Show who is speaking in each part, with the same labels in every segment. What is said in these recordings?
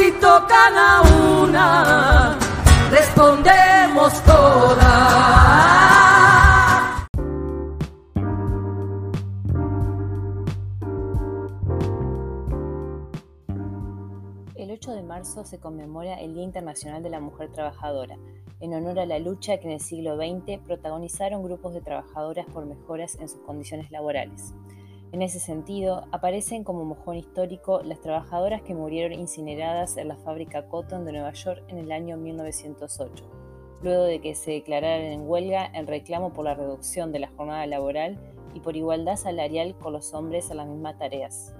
Speaker 1: Si tocan a una, respondemos todas.
Speaker 2: El 8 de marzo se conmemora el Día Internacional de la Mujer Trabajadora, en honor a la lucha que en el siglo XX protagonizaron grupos de trabajadoras por mejoras en sus condiciones laborales. En ese sentido, aparecen como mojón histórico las trabajadoras que murieron incineradas en la fábrica Cotton de Nueva York en el año 1908, luego de que se declararan en huelga en reclamo por la reducción de la jornada laboral y por igualdad salarial con los hombres en las mismas tareas.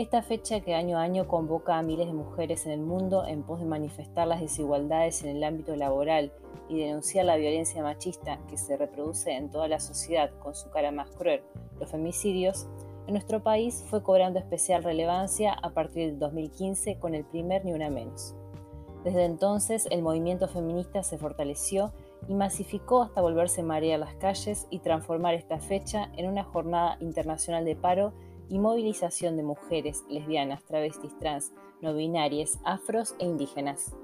Speaker 2: Esta fecha que año a año convoca a miles de mujeres en el mundo en pos de manifestar las desigualdades en el ámbito laboral y denunciar la violencia machista que se reproduce en toda la sociedad con su cara más cruel, los femicidios, en nuestro país fue cobrando especial relevancia a partir del 2015 con el primer Ni Una Menos. Desde entonces el movimiento feminista se fortaleció y masificó hasta volverse marea a las calles y transformar esta fecha en una jornada internacional de paro y movilización de mujeres, lesbianas, travestis, trans, no binarias, afros e indígenas.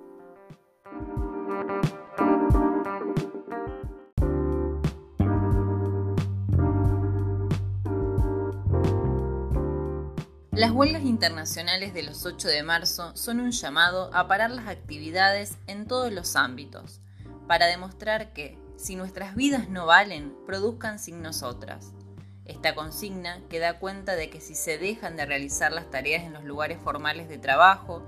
Speaker 3: Las huelgas internacionales de los 8 de marzo son un llamado a parar las actividades en todos los ámbitos, para demostrar que, si nuestras vidas no valen, produzcan sin nosotras. Esta consigna que da cuenta de que si se dejan de realizar las tareas en los lugares formales de trabajo,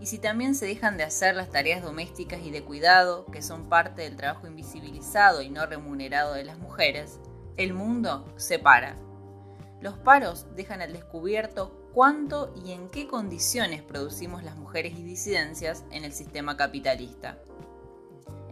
Speaker 3: y si también se dejan de hacer las tareas domésticas y de cuidado, que son parte del trabajo invisibilizado y no remunerado de las mujeres, el mundo se para. Los paros dejan al descubierto cuánto y en qué condiciones producimos las mujeres y disidencias en el sistema capitalista.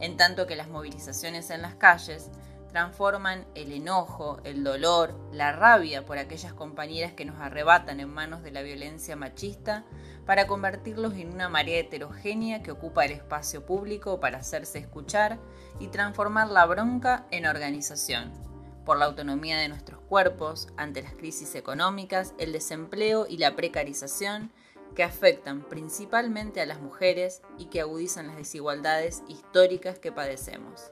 Speaker 3: En tanto que las movilizaciones en las calles transforman el enojo, el dolor, la rabia por aquellas compañeras que nos arrebatan en manos de la violencia machista para convertirlos en una marea heterogénea que ocupa el espacio público para hacerse escuchar y transformar la bronca en organización por la autonomía de nuestros cuerpos ante las crisis económicas, el desempleo y la precarización que afectan principalmente a las mujeres y que agudizan las desigualdades históricas que padecemos.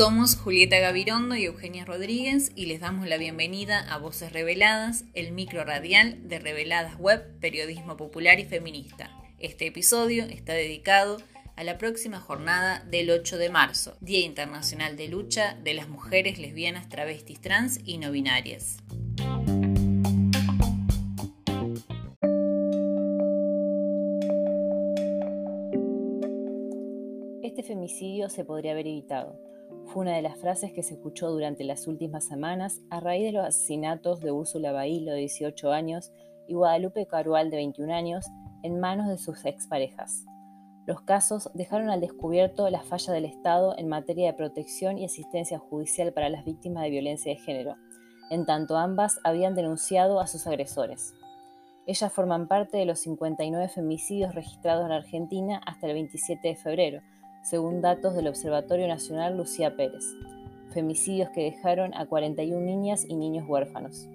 Speaker 3: Somos Julieta Gavirondo y Eugenia Rodríguez y les damos la bienvenida a Voces Reveladas, el micro radial de Reveladas Web, Periodismo Popular y Feminista. Este episodio está dedicado a la próxima jornada del 8 de marzo, Día Internacional de Lucha de las Mujeres Lesbianas, Travestis, Trans y No Binarias.
Speaker 2: Este femicidio se podría haber evitado fue una de las frases que se escuchó durante las últimas semanas a raíz de los asesinatos de Úrsula Bailo, de 18 años, y Guadalupe Carual, de 21 años, en manos de sus exparejas. Los casos dejaron al descubierto la falla del Estado en materia de protección y asistencia judicial para las víctimas de violencia de género, en tanto ambas habían denunciado a sus agresores. Ellas forman parte de los 59 femicidios registrados en Argentina hasta el 27 de febrero, según datos del Observatorio Nacional Lucía Pérez, femicidios que dejaron a 41 niñas y niños huérfanos.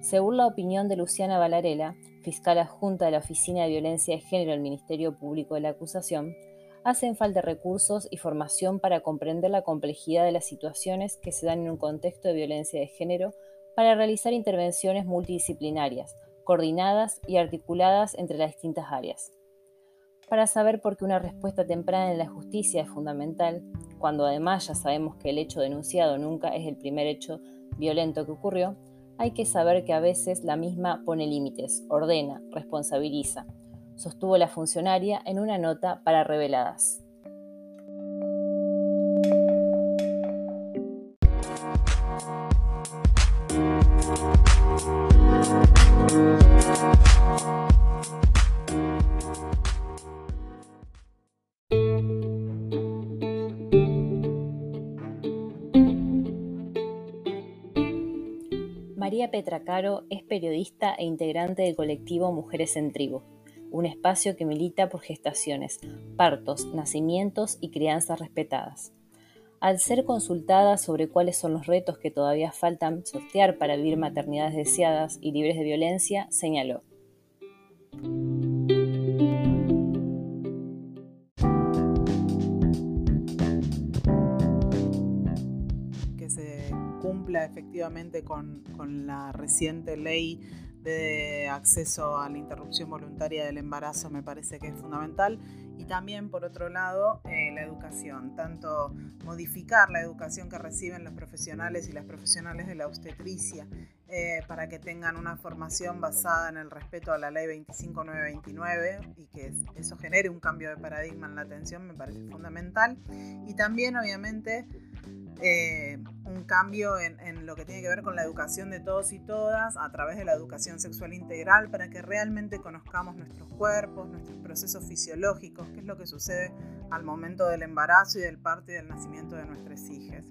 Speaker 2: Según la opinión de Luciana Valarela, fiscal adjunta de la Oficina de Violencia de Género del Ministerio Público de la Acusación, hacen falta recursos y formación para comprender la complejidad de las situaciones que se dan en un contexto de violencia de género para realizar intervenciones multidisciplinarias, coordinadas y articuladas entre las distintas áreas para saber por qué una respuesta temprana en la justicia es fundamental, cuando además ya sabemos que el hecho denunciado nunca es el primer hecho violento que ocurrió, hay que saber que a veces la misma pone límites, ordena, responsabiliza, sostuvo la funcionaria en una nota para reveladas. Petracaro es periodista e integrante del colectivo Mujeres en Tribu, un espacio que milita por gestaciones, partos, nacimientos y crianzas respetadas. Al ser consultada sobre cuáles son los retos que todavía faltan sortear para vivir maternidades deseadas y libres de violencia, señaló.
Speaker 4: Efectivamente con, con la reciente ley de acceso a la interrupción voluntaria del embarazo me parece que es fundamental. Y también por otro lado eh, la educación, tanto modificar la educación que reciben los profesionales y las profesionales de la obstetricia eh, para que tengan una formación basada en el respeto a la ley 25929 y que eso genere un cambio de paradigma en la atención me parece fundamental. Y también obviamente eh, un cambio en, lo que tiene que ver con la educación de todos y todas a través de la educación sexual integral para que realmente conozcamos nuestros cuerpos, nuestros procesos fisiológicos, qué es lo que sucede al momento del embarazo y del parto y del nacimiento de nuestras hijas.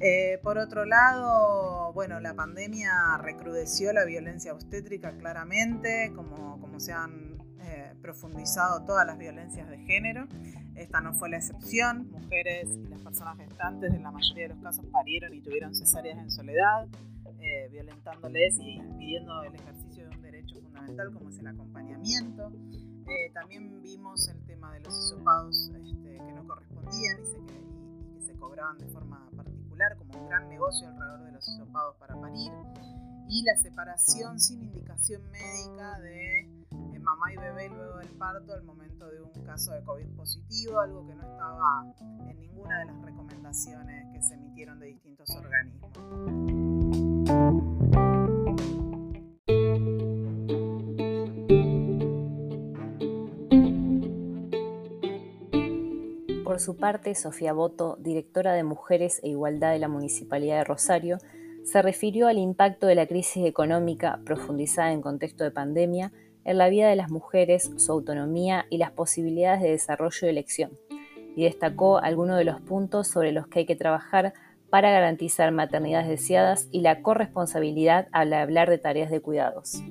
Speaker 4: Eh, por otro lado, bueno, la pandemia recrudeció la violencia obstétrica claramente, como, como se han eh, profundizado todas las violencias de género. Esta no fue la excepción. Mujeres y las personas gestantes en la mayoría de los casos parieron y tuvieron cesáreas en soledad, eh, violentándoles y impidiendo el ejercicio de un derecho fundamental como es el acompañamiento. Eh, también vimos el tema de los hisopados este, que no correspondían y, y que se cobraban de forma particular como un gran negocio alrededor de los hisopados para parir y la separación sin indicación médica de mamá y bebé luego del parto al momento de un caso de COVID positivo, algo que no estaba en ninguna de las recomendaciones que se emitieron de distintos organismos.
Speaker 2: Por su parte, Sofía Boto, directora de Mujeres e Igualdad de la Municipalidad de Rosario, se refirió al impacto de la crisis económica profundizada en contexto de pandemia en la vida de las mujeres, su autonomía y las posibilidades de desarrollo y elección, y destacó algunos de los puntos sobre los que hay que trabajar para garantizar maternidades deseadas y la corresponsabilidad al hablar de tareas de cuidados.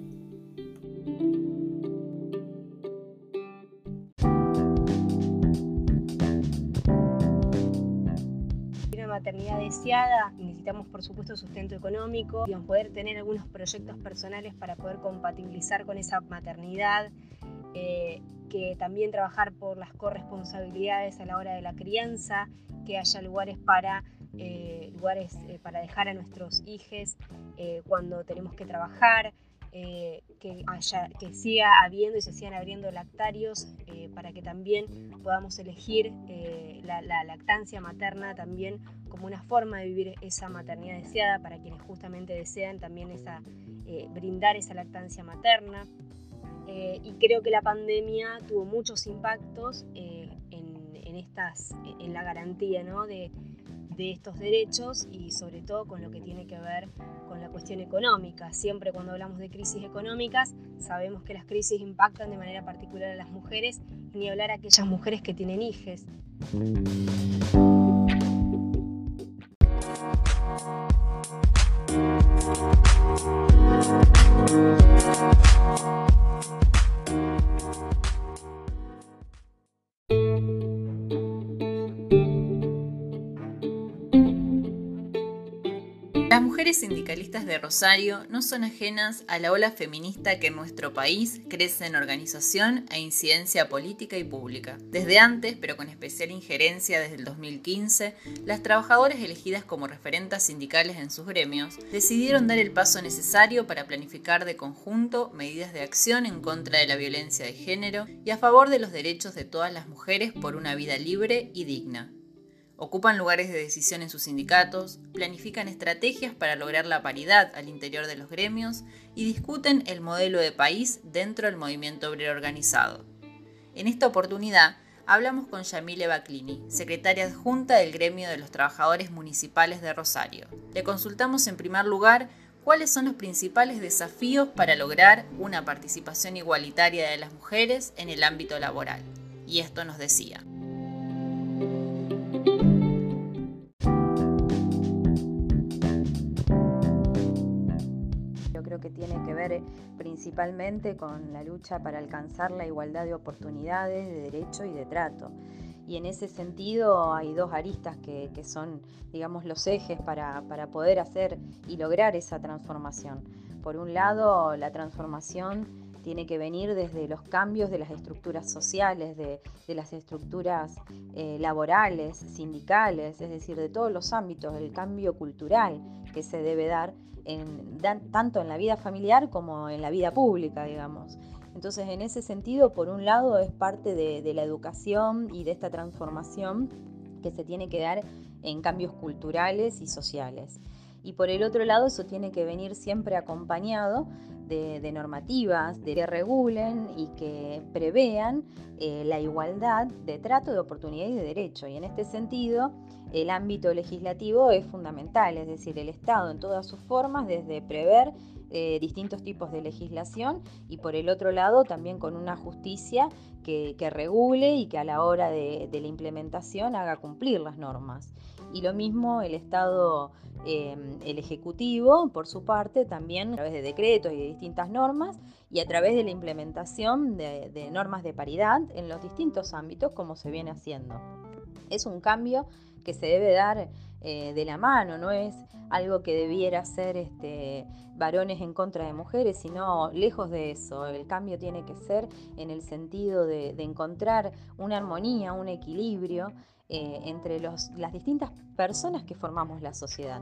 Speaker 5: maternidad deseada, necesitamos por supuesto sustento económico, y poder tener algunos proyectos personales para poder compatibilizar con esa maternidad, eh, que también trabajar por las corresponsabilidades a la hora de la crianza, que haya lugares para eh, lugares eh, para dejar a nuestros hijos cuando tenemos que trabajar, eh, que, siga habiendo y se sigan abriendo lactarios eh, para que también podamos elegir eh, la, lactancia materna también como una forma de vivir esa maternidad deseada para quienes justamente desean también esa, brindar esa lactancia materna. y creo que la pandemia tuvo muchos impactos en, estas, en la garantía ¿no? de, de estos derechos y sobre todo con lo que tiene que ver con la cuestión económica. Siempre cuando hablamos de crisis económicas sabemos que las crisis impactan de manera particular a las mujeres, ni hablar a aquellas mujeres que tienen hijos.
Speaker 3: Sindicalistas de Rosario no son ajenas a la ola feminista que en nuestro país crece en organización e incidencia política y pública. Desde antes, pero con especial injerencia desde el 2015, las trabajadoras elegidas como referentas sindicales en sus gremios decidieron dar el paso necesario para planificar de conjunto medidas de acción en contra de la violencia de género y a favor de los derechos de todas las mujeres por una vida libre y digna. Ocupan lugares de decisión en sus sindicatos, planifican estrategias para lograr la paridad al interior de los gremios y discuten el modelo de país dentro del movimiento obrero organizado. En esta oportunidad hablamos con Yamile Baclini, secretaria adjunta del gremio de los trabajadores municipales de Rosario. Le consultamos en primer lugar cuáles son los principales desafíos para lograr una participación igualitaria de las mujeres en el ámbito laboral. Y esto nos decía.
Speaker 6: Principalmente con la lucha para alcanzar la igualdad de oportunidades, de derecho y de trato. Y en ese sentido hay dos aristas que, son, digamos, los ejes para, poder hacer y lograr esa transformación. Por un lado, la transformación tiene que venir desde los cambios de las estructuras sociales, de, las estructuras eh, laborales, sindicales, es decir, de todos los ámbitos, del cambio cultural que se debe dar tanto en la vida familiar como en la vida pública, digamos. Entonces, en ese sentido, por un lado, es parte de, la educación y de esta transformación que se tiene que dar en cambios culturales y sociales. Y por el otro lado, eso tiene que venir siempre acompañado de, normativas que regulen y que prevean eh, la igualdad de trato, de oportunidad y de derecho. Y en este sentido, el ámbito legislativo es fundamental, es decir, el Estado en todas sus formas, desde prever eh, distintos tipos de legislación y por el otro lado también con una justicia que, regule y que a la hora de, la implementación haga cumplir las normas. Y lo mismo el Estado, eh, el Ejecutivo, por su parte, también a través de decretos y de distintas normas y a través de la implementación de normas de paridad en los distintos ámbitos como se viene haciendo. Es un cambio que se debe dar eh, de la mano, no es algo que debiera ser este, varones en contra de mujeres, sino lejos de eso. El cambio tiene que ser en el sentido de, encontrar una armonía, un equilibrio eh, entre las distintas personas que formamos la sociedad.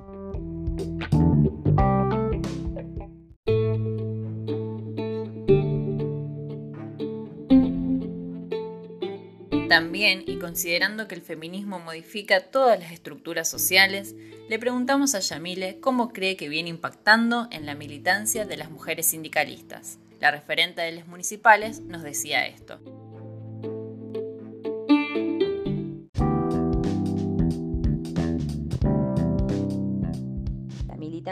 Speaker 3: También, y considerando que el feminismo modifica todas las estructuras sociales, le preguntamos a Yamile cómo cree que viene impactando en la militancia de las mujeres sindicalistas. La referente de las municipales nos decía esto.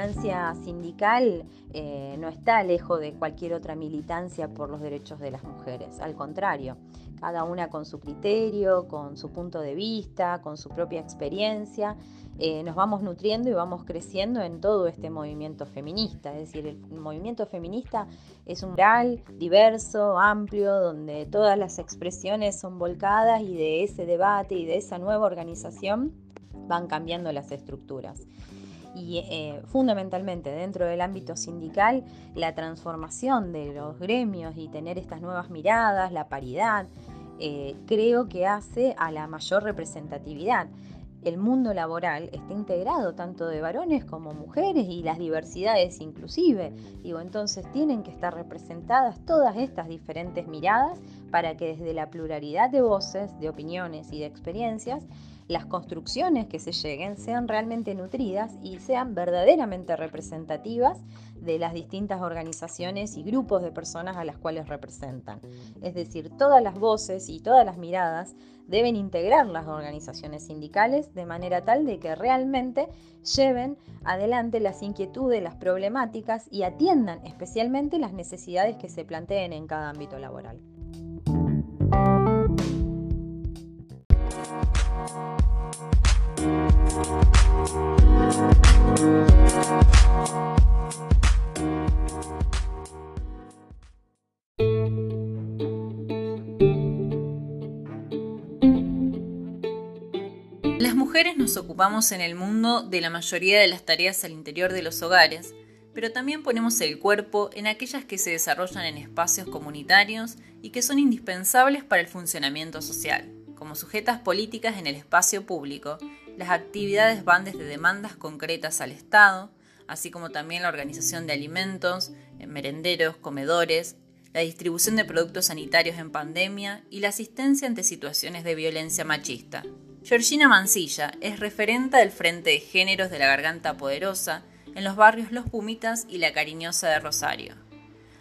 Speaker 6: Militancia sindical eh, no está lejos de cualquier otra militancia por los derechos de las mujeres, al contrario cada una con su criterio, con su punto de vista, con su propia experiencia. Eh, nos vamos nutriendo y vamos creciendo en todo este movimiento feminista. Es decir, el movimiento feminista es un real, diverso, amplio, donde todas las expresiones son volcadas y de ese debate y de esa nueva organización van cambiando las estructuras y eh, fundamentalmente dentro del ámbito sindical la transformación de los gremios y tener estas nuevas miradas, la paridad, eh, creo que hace a la mayor representatividad. El mundo laboral está integrado tanto de varones como mujeres y las diversidades inclusive. Digo, entonces tienen que estar representadas todas estas diferentes miradas para que desde la pluralidad de voces, de opiniones y de experiencias las construcciones que se lleguen sean realmente nutridas y sean verdaderamente representativas de las distintas organizaciones y grupos de personas a las cuales representan. Es decir, todas las voces y todas las miradas deben integrar las organizaciones sindicales de manera tal de que realmente lleven adelante las inquietudes, las problemáticas y atiendan especialmente las necesidades que se planteen en cada ámbito laboral.
Speaker 3: Las mujeres nos ocupamos en el mundo de la mayoría de las tareas al interior de los hogares, pero también ponemos el cuerpo en aquellas que se desarrollan en espacios comunitarios y que son indispensables para el funcionamiento social. Como sujetas políticas en el espacio público, las actividades van desde demandas concretas al Estado, así como también la organización de alimentos, merenderos, comedores, la distribución de productos sanitarios en pandemia y la asistencia ante situaciones de violencia machista. Georgina Mancilla es referente del Frente de Géneros de la Garganta Poderosa en los barrios Los Pumitas y La Cariñosa de Rosario.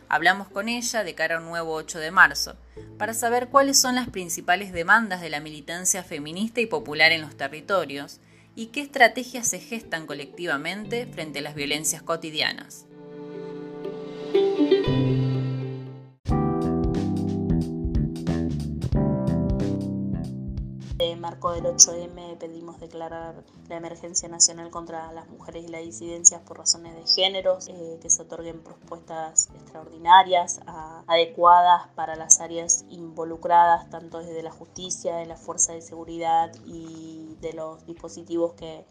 Speaker 3: Hablamos con ella de cara a un nuevo 8 de marzo, para saber cuáles son las principales demandas de la militancia feminista y popular en los territorios y qué estrategias se gestan colectivamente frente a las violencias cotidianas.
Speaker 7: Este marco del 8M pedimos declarar la emergencia nacional contra las mujeres y las disidencias por razones de género, eh, que se otorguen propuestas extraordinarias, adecuadas para las áreas involucradas, tanto desde la justicia, de la fuerza de seguridad y de los dispositivos que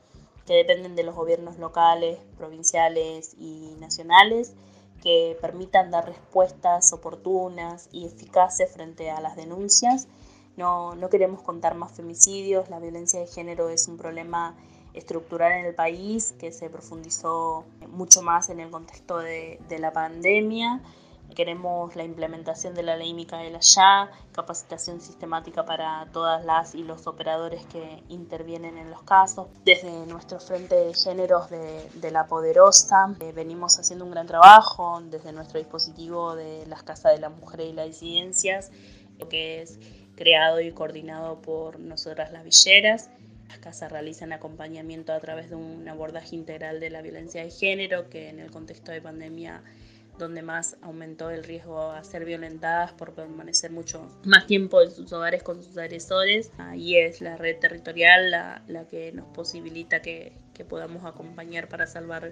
Speaker 7: dependen de los gobiernos locales, provinciales y nacionales que permitan dar respuestas oportunas y eficaces frente a las denuncias. No, no queremos contar más femicidios, la violencia de género es un problema estructural en el país que se profundizó mucho más en el contexto de, de la pandemia Queremos la implementación de la ley Micaela ya, capacitación sistemática para todas las y los operadores que intervienen en los casos. Desde nuestro frente de géneros de, La Poderosa eh, venimos haciendo un gran trabajo desde nuestro dispositivo de las Casas de la Mujer y las Disidencias, que es creado y coordinado por nosotras las villeras. Las casas realizan acompañamiento a través de un abordaje integral de la violencia de género, que en el contexto de pandemia donde más aumentó el riesgo a ser violentadas por permanecer mucho más tiempo en sus hogares con sus agresores. Ahí es la red territorial la, que nos posibilita que, podamos acompañar para salvar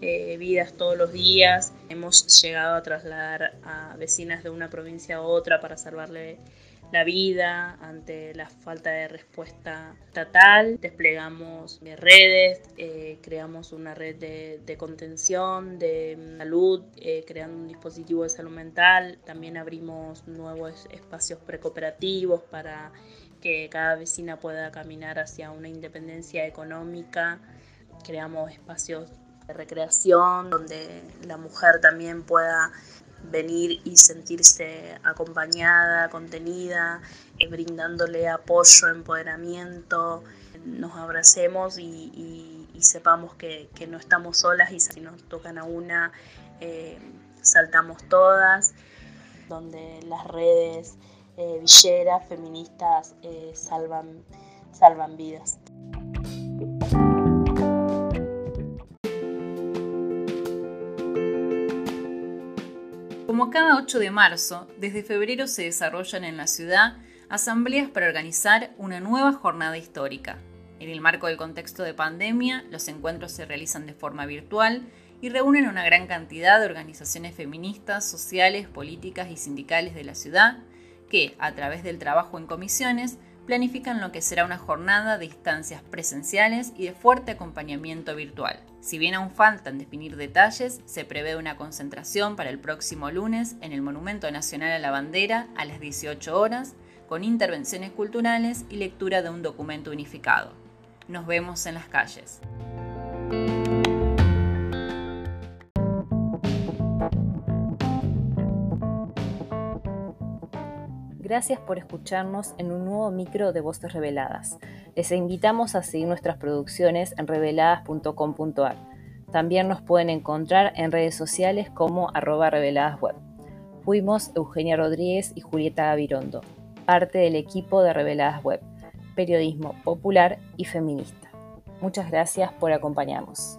Speaker 7: eh, vidas todos los días. Hemos llegado a trasladar a vecinas de una provincia a otra para salvarle la vida ante la falta de respuesta estatal. Desplegamos redes, eh, creamos una red de, contención, de salud, eh, creando un dispositivo de salud mental. También abrimos nuevos espacios precooperativos para que cada vecina pueda caminar hacia una independencia económica. Creamos espacios de recreación donde la mujer también pueda venir y sentirse acompañada, contenida, eh, brindándole apoyo, empoderamiento, nos abracemos y, sepamos que, no estamos solas y si nos tocan a una, eh, saltamos todas, donde las redes eh, villeras, feministas, salvan, salvan vidas.
Speaker 3: Cada 8 de marzo, desde febrero se desarrollan en la ciudad asambleas para organizar una nueva jornada histórica. En el marco del contexto de pandemia, los encuentros se realizan de forma virtual y reúnen una gran cantidad de organizaciones feministas, sociales, políticas y sindicales de la ciudad que, a través del trabajo en comisiones, planifican lo que será una jornada de instancias presenciales y de fuerte acompañamiento virtual. Si bien aún faltan definir detalles, se prevé una concentración para el próximo lunes en el Monumento Nacional a la Bandera a las 18 horas, con intervenciones culturales y lectura de un documento unificado. Nos vemos en las calles.
Speaker 2: Gracias por escucharnos en un nuevo micro de Voces Reveladas. Les invitamos a seguir nuestras producciones en reveladas.com.ar. También nos pueden encontrar en redes sociales como arroba reveladasweb. Fuimos Eugenia Rodríguez y Julieta Gavirondo, parte del equipo de Reveladas Web, periodismo popular y feminista. Muchas gracias por acompañarnos.